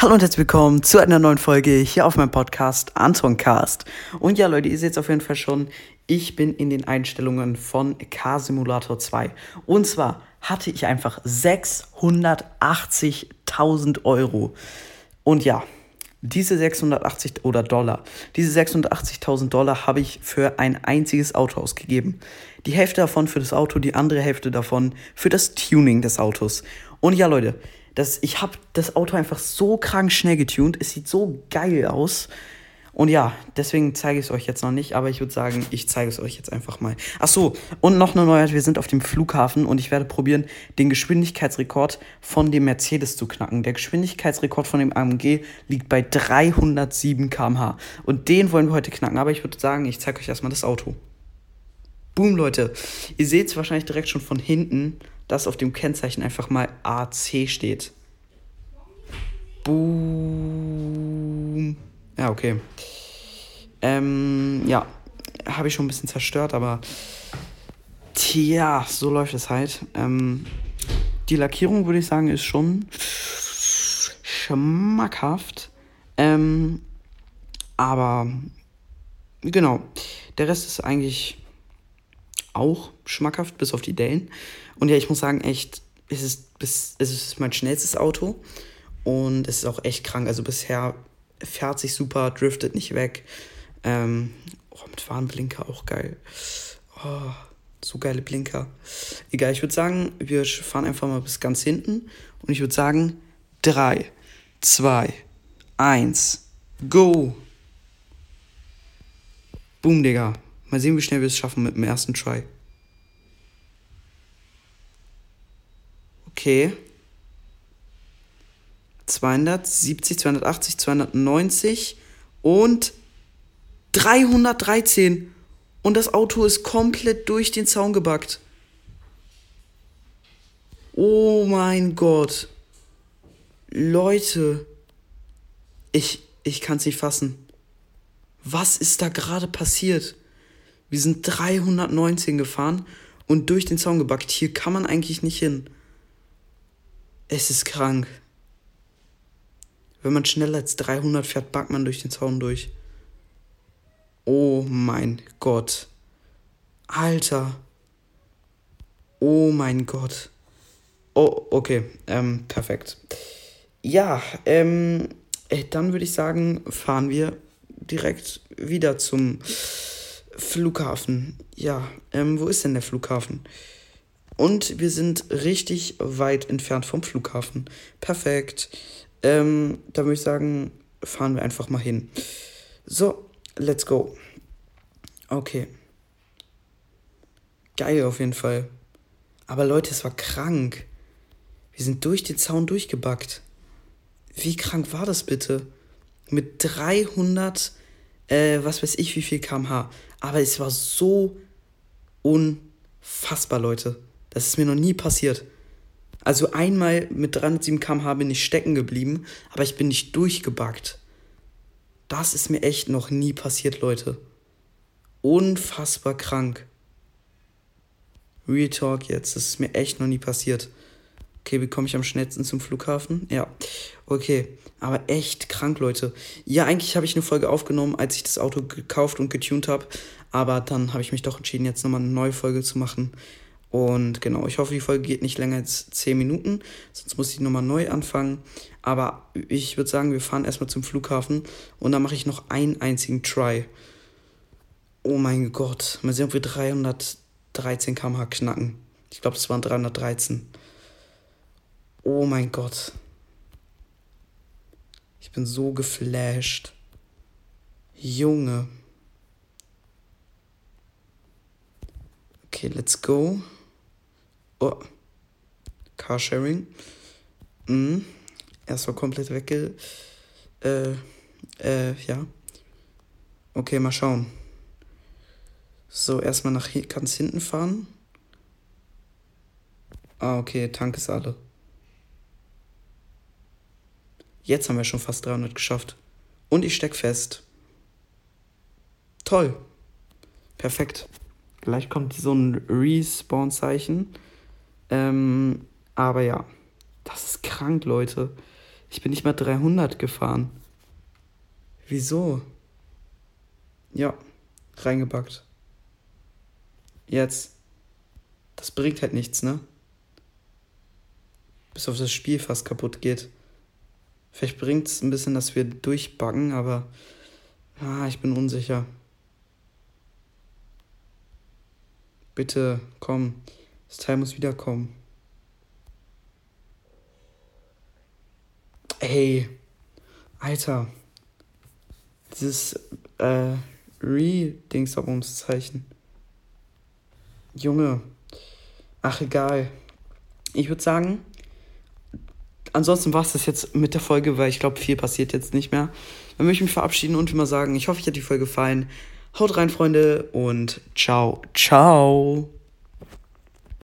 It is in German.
Hallo und herzlich willkommen zu einer neuen Folge hier auf meinem Podcast Anton Cast. Und ja, Leute, ihr seht es auf jeden Fall schon, ich bin in den Einstellungen von Car Simulator 2. Und zwar hatte ich einfach 680.000 Euro. Und ja, diese 680 oder Dollar, diese 680.000 Dollar habe ich für ein einziges Auto ausgegeben. Die Hälfte davon für das Auto, die andere Hälfte davon für das Tuning des Autos. Und ja, Leute, das, ich habe das Auto einfach so krank schnell getuned. Es sieht so geil aus. Und ja, deswegen zeige ich es euch jetzt noch nicht, aber ich würde sagen, ich zeige es euch jetzt einfach mal. Ach so, und noch eine Neuheit, wir sind auf dem Flughafen und ich werde probieren, den Geschwindigkeitsrekord von dem Mercedes zu knacken. Der Geschwindigkeitsrekord von dem AMG liegt bei 307 km/h und den wollen wir heute knacken, aber ich würde sagen, ich zeige euch erstmal das Auto. Boom, Leute. Ihr seht es wahrscheinlich direkt schon von hinten, dass auf dem Kennzeichen einfach mal AC steht. Boom. Ja, okay. Ähm, ja, habe ich schon ein bisschen zerstört, aber tja, so läuft es halt. Ähm, die Lackierung, würde ich sagen, ist schon schmackhaft. Ähm, aber genau, der Rest ist eigentlich auch schmackhaft, bis auf die Dellen. Und ja, ich muss sagen, echt, es ist, es ist mein schnellstes Auto und es ist auch echt krank. Also bisher fährt sich super, driftet nicht weg. Ähm, oh, mit Warnblinker auch geil. Oh, so geile Blinker. Egal, ich würde sagen, wir fahren einfach mal bis ganz hinten. Und ich würde sagen, 3, 2, 1, go! Boom, Digga. Mal sehen, wie schnell wir es schaffen mit dem ersten Try. Okay. 270, 280, 290 und 313. Und das Auto ist komplett durch den Zaun gebackt. Oh mein Gott. Leute. Ich, ich kann es nicht fassen. Was ist da gerade passiert? Wir sind 319 gefahren und durch den Zaun gebackt. Hier kann man eigentlich nicht hin. Es ist krank. Wenn man schneller als 300 fährt, backt man durch den Zaun durch. Oh mein Gott. Alter. Oh mein Gott. Oh, okay. Ähm, perfekt. Ja, ähm, äh, dann würde ich sagen, fahren wir direkt wieder zum Flughafen. Ja, ähm, wo ist denn der Flughafen? Und wir sind richtig weit entfernt vom Flughafen. Perfekt. Ähm, da würde ich sagen, fahren wir einfach mal hin. So, let's go. Okay. Geil auf jeden Fall. Aber Leute, es war krank. Wir sind durch den Zaun durchgebackt. Wie krank war das bitte? Mit 300, äh, was weiß ich, wie viel kmh. Aber es war so unfassbar, Leute. Das ist mir noch nie passiert. Also einmal mit 307 km/h bin ich stecken geblieben, aber ich bin nicht durchgebackt. Das ist mir echt noch nie passiert, Leute. Unfassbar krank. Real Talk jetzt, das ist mir echt noch nie passiert. Okay, wie komme ich am schnellsten zum Flughafen? Ja. Okay, aber echt krank, Leute. Ja, eigentlich habe ich eine Folge aufgenommen, als ich das Auto gekauft und getuned habe. Aber dann habe ich mich doch entschieden, jetzt nochmal eine neue Folge zu machen. Und genau, ich hoffe, die Folge geht nicht länger als 10 Minuten, sonst muss ich nochmal neu anfangen. Aber ich würde sagen, wir fahren erstmal zum Flughafen und dann mache ich noch einen einzigen Try. Oh mein Gott, mal sehen, ob wir 313 km/h knacken. Ich glaube, das waren 313. Oh mein Gott. Ich bin so geflasht. Junge. Okay, let's go. Oh. Carsharing. Mhm. Erstmal komplett wegge. Äh, äh, ja. Okay, mal schauen. So, erstmal nach hier, ganz hinten fahren. Ah, okay, Tank ist alle. Jetzt haben wir schon fast 300 geschafft. Und ich steck fest. Toll. Perfekt. Gleich kommt so ein Respawn-Zeichen. Ähm, aber ja, das ist krank, Leute. Ich bin nicht mal 300 gefahren. Wieso? Ja, reingebackt. Jetzt. Das bringt halt nichts, ne? Bis auf das Spiel fast kaputt geht. Vielleicht bringt es ein bisschen, dass wir durchbuggen, aber ah, ich bin unsicher. Bitte, komm. Das Teil muss wiederkommen. Ey. Alter. Dieses äh, Re-Dingsabumszeichen. Junge. Ach, egal. Ich würde sagen, ansonsten war es das jetzt mit der Folge, weil ich glaube, viel passiert jetzt nicht mehr. Dann möchte ich mich verabschieden und immer sagen, ich hoffe, euch hat die Folge gefallen. Haut rein, Freunde, und ciao, ciao.